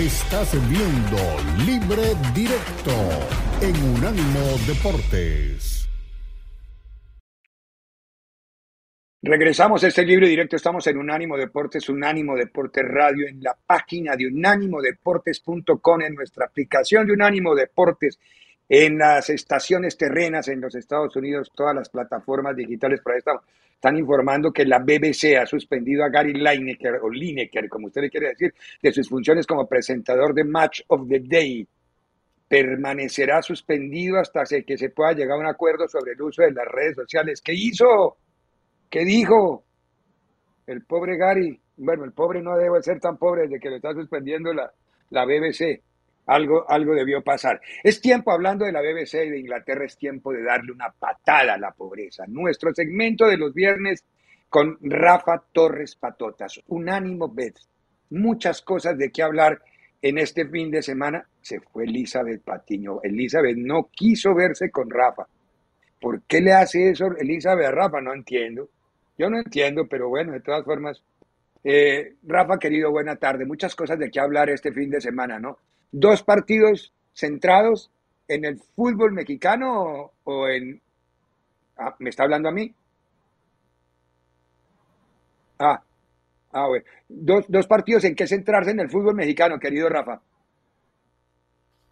Estás viendo Libre Directo en Unánimo Deportes. Regresamos a este libre directo, estamos en Unánimo Deportes, Unánimo Deportes Radio, en la página de unánimodeportes.com, en nuestra aplicación de Unánimo Deportes, en las estaciones terrenas en los Estados Unidos, todas las plataformas digitales por ahí están informando que la BBC ha suspendido a Gary Lineker, o Lineker, como usted le quiere decir, de sus funciones como presentador de Match of the Day. Permanecerá suspendido hasta que se pueda llegar a un acuerdo sobre el uso de las redes sociales. ¿Qué hizo? ¿Qué dijo? El pobre Gary. Bueno, el pobre no debe ser tan pobre desde que lo está suspendiendo la, la BBC algo, algo debió pasar. Es tiempo, hablando de la BBC y de Inglaterra, es tiempo de darle una patada a la pobreza. Nuestro segmento de los viernes con Rafa Torres Patotas, unánimo bet. Muchas cosas de qué hablar en este fin de semana. Se fue Elizabeth Patiño. Elizabeth no quiso verse con Rafa. ¿Por qué le hace eso Elizabeth a Rafa? No entiendo. Yo no entiendo, pero bueno, de todas formas. Eh, Rafa, querido, buena tarde. Muchas cosas de qué hablar este fin de semana, ¿no? Dos partidos centrados en el fútbol mexicano o, en... Ah, ¿Me está hablando a mí? Ah, ah bueno. Dos, dos partidos en qué centrarse en el fútbol mexicano, querido Rafa.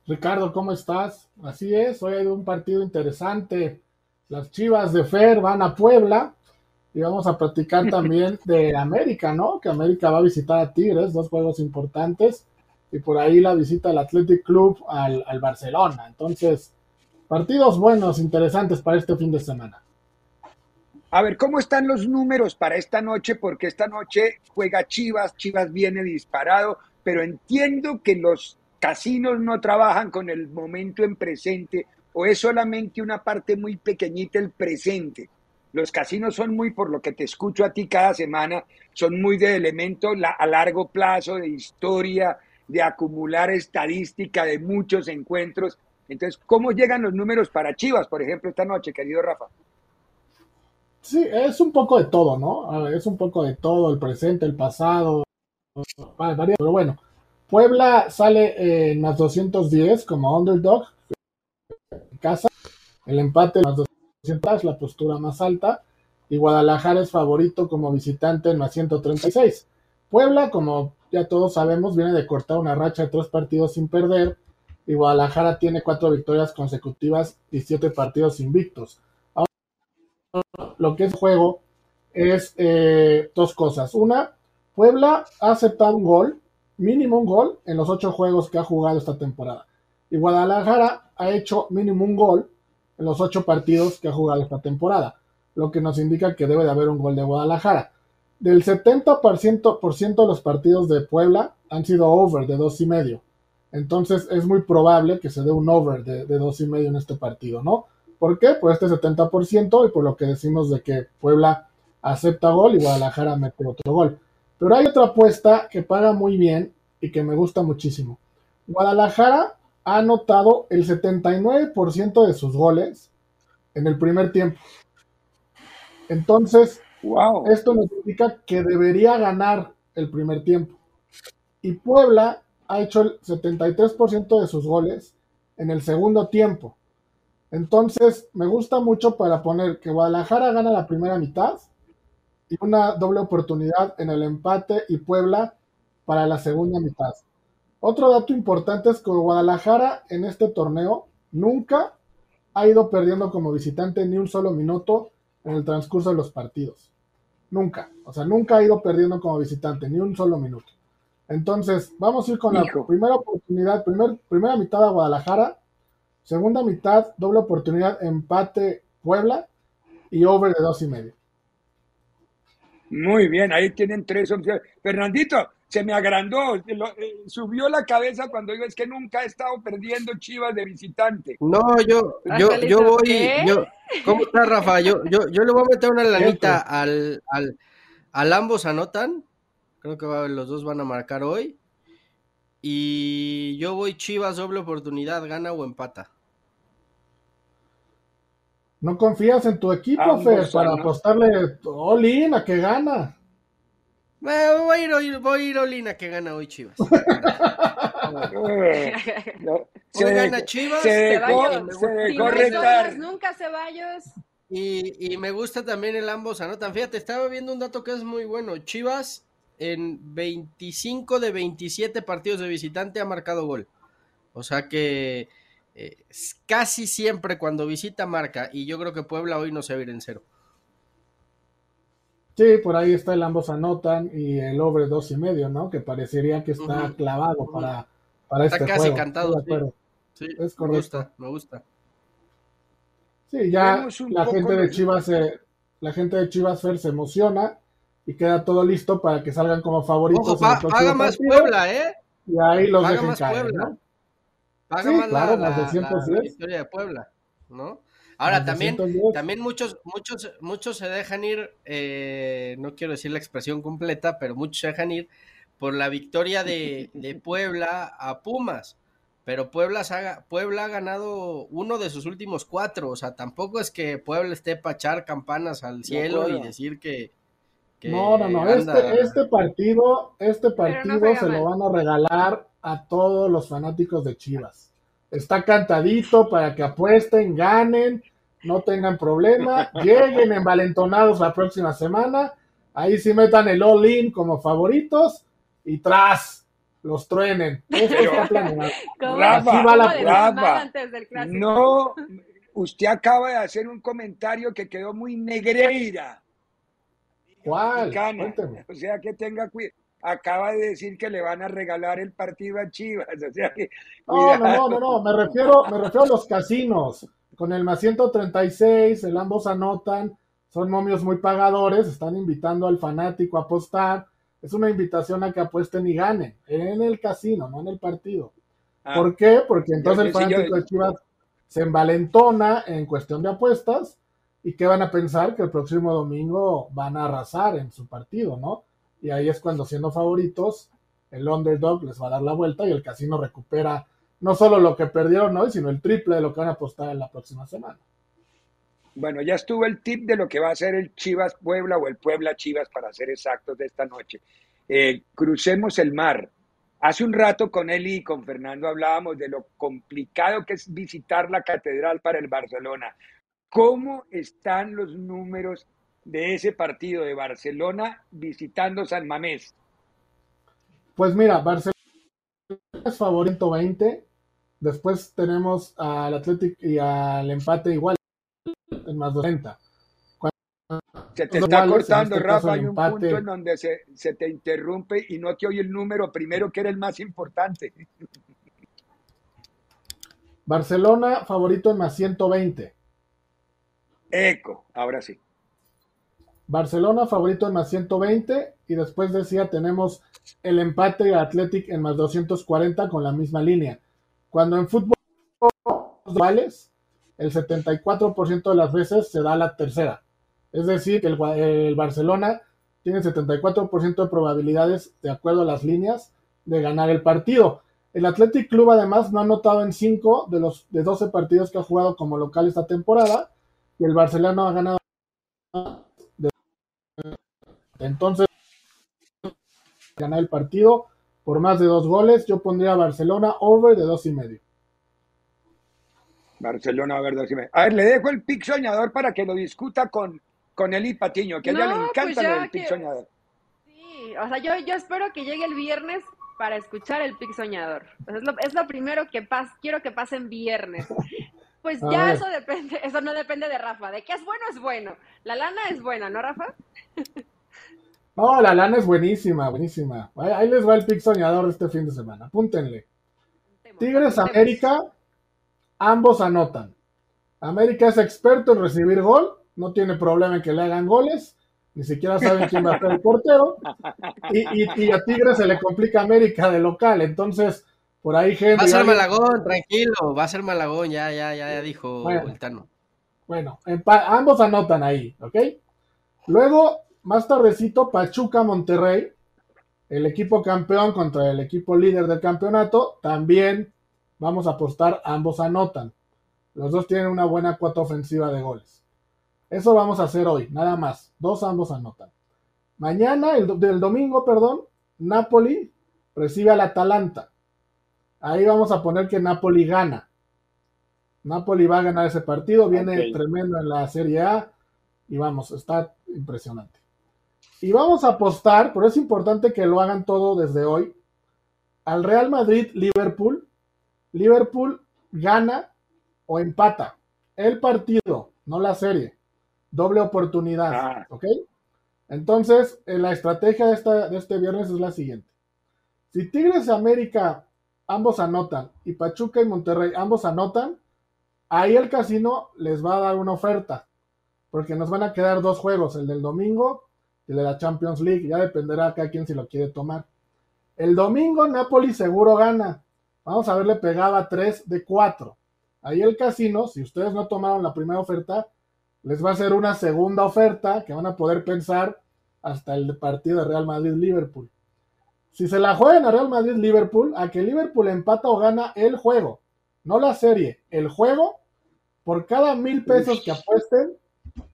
Ricardo, ¿cómo estás? Así es, hoy hay un partido interesante. Las Chivas de Fer van a Puebla y vamos a platicar también de América, ¿no? Que América va a visitar a Tigres, dos juegos importantes y por ahí la visita al Athletic Club al, Barcelona. Entonces, partidos buenos, interesantes para este fin de semana. A ver, ¿cómo están los números para esta noche? Porque esta noche juega Chivas, Chivas viene disparado, pero entiendo que los casinos no trabajan con el momento en presente o es solamente una parte muy pequeñita el presente. Los casinos son muy, por lo que te escucho a ti cada semana, son muy de elemento a largo plazo, de historia, de acumular estadística de muchos encuentros. Entonces, ¿cómo llegan los números para Chivas, por ejemplo, esta noche, querido Rafa? Sí, es un poco de todo, ¿no? Es un poco de todo, el presente, el pasado, pero bueno, Puebla sale en más 210 como underdog en casa, el empate más 200, la postura más alta, y Guadalajara es favorito como visitante en más 136. Puebla, como ya todos sabemos, viene de cortar una racha de tres partidos sin perder y Guadalajara tiene cuatro victorias consecutivas y siete partidos invictos. Ahora, lo que es juego es eh, dos cosas. Una, Puebla ha aceptado un gol, mínimo un gol, en los ocho juegos que ha jugado esta temporada. Y Guadalajara ha hecho mínimo un gol en los ocho partidos que ha jugado esta temporada, lo que nos indica que debe de haber un gol de Guadalajara. Del 70% de los partidos de Puebla han sido over de dos y medio. Entonces es muy probable que se dé un over de, dos y medio en este partido, ¿no? ¿Por qué? Por este 70% y por lo que decimos de que Puebla acepta gol y Guadalajara mete otro gol. Pero hay otra apuesta que paga muy bien y que me gusta muchísimo. Guadalajara ha anotado el 79% de sus goles en el primer tiempo. Entonces, esto nos indica que debería ganar el primer tiempo. Y Puebla ha hecho el 73% de sus goles en el segundo tiempo. Entonces, me gusta mucho para poner que Guadalajara gana la primera mitad y una doble oportunidad en el empate y Puebla para la segunda mitad. Otro dato importante es que Guadalajara en este torneo nunca ha ido perdiendo como visitante ni un solo minuto en el transcurso de los partidos. Nunca. O sea, nunca ha ido perdiendo como visitante, ni un solo minuto. Entonces, vamos a ir con la primera oportunidad, primera mitad a Guadalajara, segunda mitad, doble oportunidad, empate Puebla y over de dos y medio. Muy bien, ahí tienen tres opciones. Fernandito, se me agrandó, eh, subió la cabeza cuando digo es que nunca he estado perdiendo Chivas de visitante. No, yo, yo, yo voy, yo, ¿cómo está Rafa? Yo, yo, yo le voy a meter una lanita al, al, al ambos anotan, creo que los dos van a marcar hoy, y yo voy Chivas doble oportunidad, gana o empata. ¿No confías en tu equipo, Fer, para apostarle all in a que gana? Voy a ir, voy a ir Olina que gana hoy Chivas. se gana Chivas. Se dejó, se dejó. Nunca Ceballos. Y, y me gusta también el ambos anotan. Fíjate, estaba viendo un dato que es muy bueno. Chivas en 25 de 27 partidos de visitante ha marcado gol. O sea que eh, casi siempre cuando visita marca. Y yo creo que Puebla hoy no se va a ir en cero. Sí, por ahí está el ambos anotan y el over dos y medio, ¿no? Que parecería que está clavado para, para está este casi cantado. Sí. es correcto. Me gusta, me gusta. Sí, ya la gente de Chivas se, la gente de Chivas Fer se emociona y queda todo listo para que salgan como favoritos. Ojo, paga más Puebla, ¿eh? Y ahí los dejen caer, ¿no? Paga más la, la, historia de Puebla, ¿no? Ahora también, también muchos, muchos, muchos se dejan ir, eh, no quiero decir la expresión completa, pero muchos se dejan ir por la victoria de, Puebla a Pumas. Pero Puebla, Puebla ha ganado uno de sus últimos cuatro. O sea, tampoco es que Puebla esté para echar campanas al cielo y decir que, no, no, no. Este, este partido, este partido se lo van a regalar a todos los fanáticos de Chivas. Está cantadito para que apuesten, ganen, no tengan problema, lleguen envalentonados la próxima semana. Ahí sí metan el all-in como favoritos y tras los truenen. Eso No, usted acaba de hacer un comentario que quedó muy negreira. ¿Cuál? O sea que tenga cuidado acaba de decir que le van a regalar el partido a Chivas. no, no, no, no, me refiero, me refiero a los casinos. Con el más 136, el ambos anotan, son momios muy pagadores, están invitando al fanático a apostar. Es una invitación a que apuesten y ganen en el casino, no en el partido. Ah. ¿Por qué? Porque entonces el fanático de Chivas se envalentona en cuestión de apuestas y que van a pensar que el próximo domingo van a arrasar en su partido, ¿no? Y ahí es cuando siendo favoritos, el underdog les va a dar la vuelta y el casino recupera no solo lo que perdieron hoy, sino el triple de lo que van a apostar en la próxima semana. Bueno, ya estuvo el tip de lo que va a ser el Chivas Puebla o el Puebla Chivas para ser exactos de esta noche. Eh, crucemos el mar. Hace un rato con él y con Fernando hablábamos de lo complicado que es visitar la catedral para el Barcelona. ¿Cómo están los números de ese partido de Barcelona visitando San Mamés? Pues mira, Barcelona es favorito 20. Después tenemos al Athletic y al empate igual, en más 90. Se te está cortando, este Rafa. Hay un punto en donde se, se, te interrumpe y no te oye el número primero, que era el más importante. Barcelona, favorito en más 120. Eco, ahora sí. Barcelona favorito en más 120 y después decía tenemos el empate Athletic en más 240 con la misma línea. Cuando en fútbol vales, el 74% de las veces se da la tercera. Es decir, que el, Barcelona tiene 74% de probabilidades, de acuerdo a las líneas, de ganar el partido. El Athletic Club además no ha anotado en 5 de los de 12 partidos que ha jugado como local esta temporada y el Barcelona ha ganado entonces, ganar el partido por más de dos goles. Yo pondría a Barcelona over de dos y medio. Barcelona over dos y medio. A ver, le dejo el pick soñador para que lo discuta con, con Eli Patiño, que a ella le pues encanta el pick soñador. Sí, o sea, yo, yo espero que llegue el viernes para escuchar el pick soñador. es, lo, es, lo, primero que pas, quiero que pase en viernes. Pues ya eso depende, eso no depende de Rafa. De qué es bueno es bueno. La lana es buena, ¿no, Rafa? No, la lana es buenísima, buenísima. Ahí les va el pick soñador este fin de semana. Apúntenle. Tigres América, ambos anotan. América es experto en recibir gol, no tiene problema en que le hagan goles, ni siquiera saben quién va a ser el portero. Y, a Tigres se le complica América de local, entonces por ahí. Va a ser Malagón, tranquilo, va a ser Malagón, ya, ya, ya, ya dijo bueno, Bueno, ambos anotan ahí, ¿ok? Luego más tardecito, Pachuca Monterrey, el equipo campeón contra el equipo líder del campeonato, también vamos a apostar, ambos anotan. Los dos tienen una buena cuota ofensiva de goles. Eso vamos a hacer hoy, nada más. Dos ambos anotan. Mañana, el del domingo, perdón, Napoli recibe al Atalanta. Ahí vamos a poner que Napoli gana. Napoli va a ganar ese partido, viene tremendo en la Serie A y vamos, está impresionante. Y vamos a apostar, pero es importante que lo hagan todo desde hoy, al Real Madrid-Liverpool. Liverpool gana o empata el partido, no la serie. Doble oportunidad, ah. ¿ok? Entonces, eh, la estrategia de, de este viernes es la siguiente. Si Tigres América ambos anotan y Pachuca y Monterrey ambos anotan, ahí el casino les va a dar una oferta, porque nos van a quedar dos juegos, el del domingo y el de la Champions League, ya dependerá acá quién si lo quiere tomar. El domingo Napoli seguro gana, vamos a verle pegaba 3 de 4. Ahí el casino, si ustedes no tomaron la primera oferta, les va a hacer una segunda oferta que van a poder pensar hasta el partido de Real Madrid-Liverpool. Si se la juegan a Real Madrid-Liverpool, a que Liverpool empata o gana el juego, no la serie, el juego, por cada mil pesos que apuesten,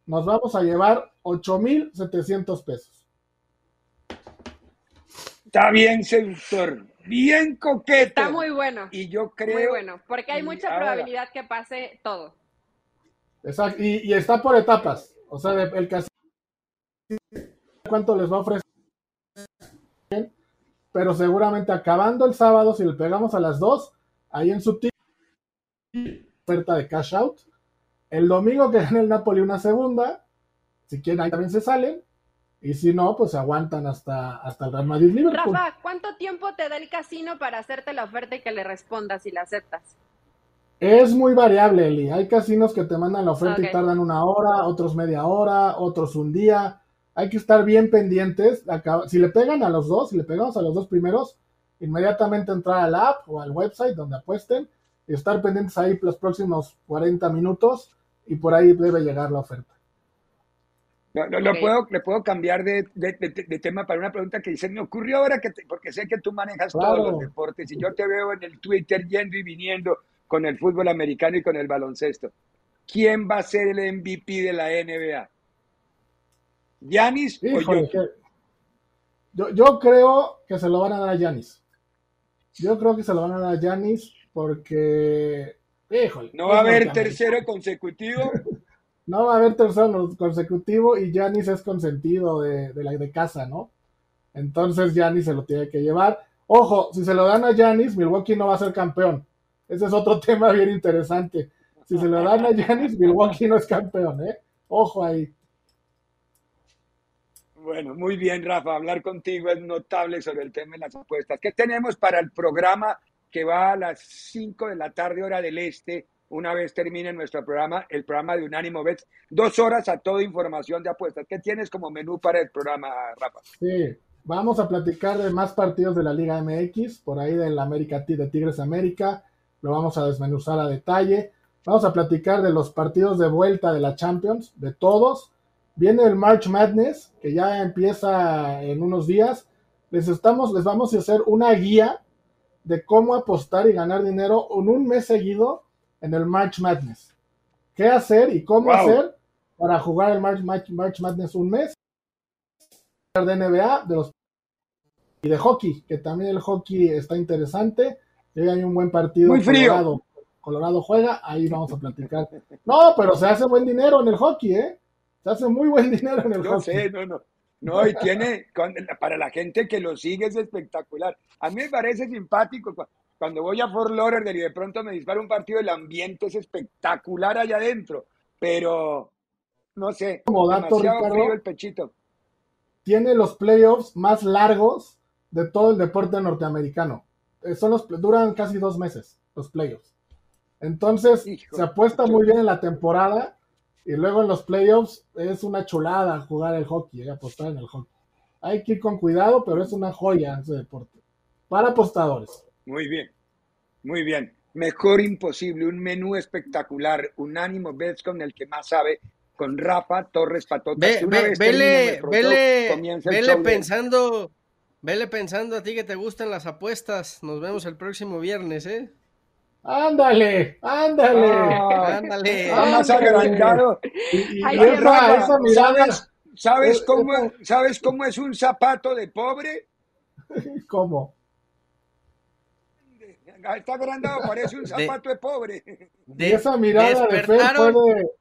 nos vamos a llevar ocho mil setecientos pesos. Está bien, seductor. Bien coqueto. Está muy bueno. Y yo creo. Muy bueno, porque hay mucha probabilidad que pase todo. Exacto. Y, está por etapas. O sea, el casino. ¿Cuánto les va a ofrecer? Pero seguramente acabando el sábado, si le pegamos a las 2, ahí en su oferta de cash out. El domingo que gane el Napoli una segunda. Si quieren, ahí también se salen. Y si no, pues aguantan hasta, hasta el Real Madrid Liverpool. Rafa, ¿cuánto tiempo te da el casino para hacerte la oferta y que le respondas y la aceptas? Es muy variable, Eli. Hay casinos que te mandan la oferta y tardan una hora, otros media hora, otros un día. Hay que estar bien pendientes. Si le pegan a los dos, si le pegamos a los dos primeros, inmediatamente entrar al app o al website donde apuesten y estar pendientes ahí los próximos 40 minutos y por ahí debe llegar la oferta. Lo, puedo, le puedo cambiar de, tema para una pregunta que dice, me ocurrió ahora que, porque sé que tú manejas todos los deportes y yo te veo en el Twitter yendo y viniendo con el fútbol americano y con el baloncesto. ¿Quién va a ser el MVP de la NBA? ¿Yanis o yo? yo? creo que se lo van a dar a Yanis. Yo creo que se lo van a dar a Yanis porque... Híjole, ¿No va a haber tercero consecutivo? No va a haber tercero consecutivo y Yanis es consentido de, de, la de casa, ¿no? Entonces Yanis se lo tiene que llevar. Ojo, si se lo dan a Yanis, Milwaukee no va a ser campeón. Ese es otro tema bien interesante. Si se lo dan a Yanis, Milwaukee no es campeón, ¿eh? Ojo ahí. Bueno, muy bien, Rafa. Hablar contigo es notable sobre el tema de las apuestas. ¿Qué tenemos para el programa que va a las 5 de la tarde, hora del este? una vez termine nuestro programa, el programa de Unánimo Bets, dos horas a toda información de apuestas. ¿Qué tienes como menú para el programa, Rafa? Sí, vamos a platicar de más partidos de la Liga MX, por ahí del América de Tigres América, lo vamos a desmenuzar a detalle. Vamos a platicar de los partidos de vuelta de la Champions, de todos. Viene el March Madness, que ya empieza en unos días. Les, estamos, les vamos a hacer una guía de cómo apostar y ganar dinero en un mes seguido en el March Madness. ¿Qué hacer y cómo hacer para jugar el March, March, Madness un mes? De NBA, de los y de hockey, que también el hockey está interesante. Y hay un buen partido. Muy frío. Colorado, Colorado juega, ahí vamos a platicar. No, pero se hace buen dinero en el hockey, ¿eh? Se hace muy buen dinero en el Yo hockey. Sé, no, no. No, y tiene, para la gente que lo sigue es espectacular. A mí me parece simpático cuando voy a Fort Lauderdale y de pronto me dispara un partido, el ambiente es espectacular allá adentro, pero no sé, como dato Ricardo, el pechito. Tiene los playoffs más largos de todo el deporte norteamericano. Eh, son los, duran casi dos meses los playoffs. Entonces, se apuesta muy bien en la temporada y luego en los playoffs es una chulada jugar el hockey, y eh, apostar en el hockey. Hay que ir con cuidado, pero es una joya ese deporte. Para apostadores. Muy bien, muy bien. Mejor imposible, un menú espectacular, unánimo bets con el que más sabe, con Rafa Torres Patota. Ve, vele, vele, vele pensando, vele pensando a ti que te gustan las apuestas. Nos vemos el próximo viernes, ¿eh? Ándale, ándale, ándale. más agrandado. Y, esa, mirada, ¿Sabes cómo, ¿Sabes cómo es un zapato de pobre? ¿Cómo? Está agrandado, parece un zapato de, pobre. De, esa mirada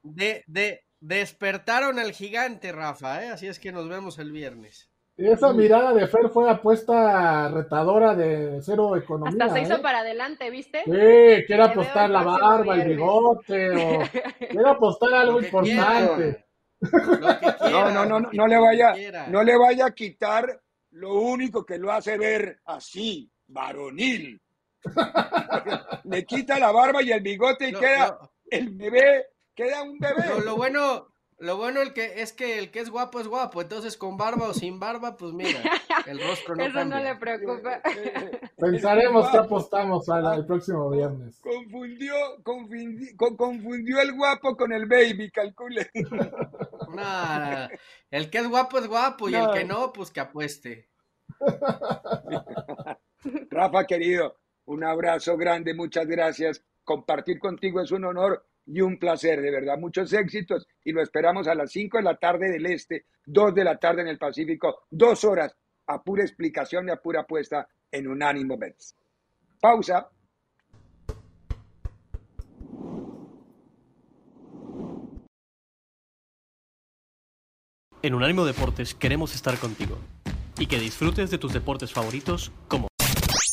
de, de, despertaron al gigante, Rafa, ¿eh? así es que nos vemos el viernes. Esa mirada de Fer fue apuesta retadora de cero economía. Hasta se hizo ¿eh? para adelante, ¿viste? Sí, quiere apostar la barba, el bigote, o quiere apostar algo importante. no, no, no, no, le vaya, no le vaya a quitar lo único que lo hace ver así, varonil. le quita la barba y el bigote y queda el bebé, queda un bebé. lo bueno, lo bueno el que es que el que es guapo es guapo, entonces con barba o sin barba, pues mira, el rostro no Eso no le preocupa. Pensaremos que apostamos al, próximo viernes. Confundió, confundió, confundió el guapo con el baby, calcule. No, el que es guapo es guapo y el que no, pues que apueste. Rafa, querido, un abrazo grande, muchas gracias. Compartir contigo es un honor y un placer, de verdad. Muchos éxitos y lo esperamos a las 5 de la tarde del Este, 2 de la tarde en el Pacífico, dos horas a pura explicación y a pura apuesta en Unánimo Bets. Pausa. En Unánimo Deportes queremos estar contigo y que disfrutes de tus deportes favoritos como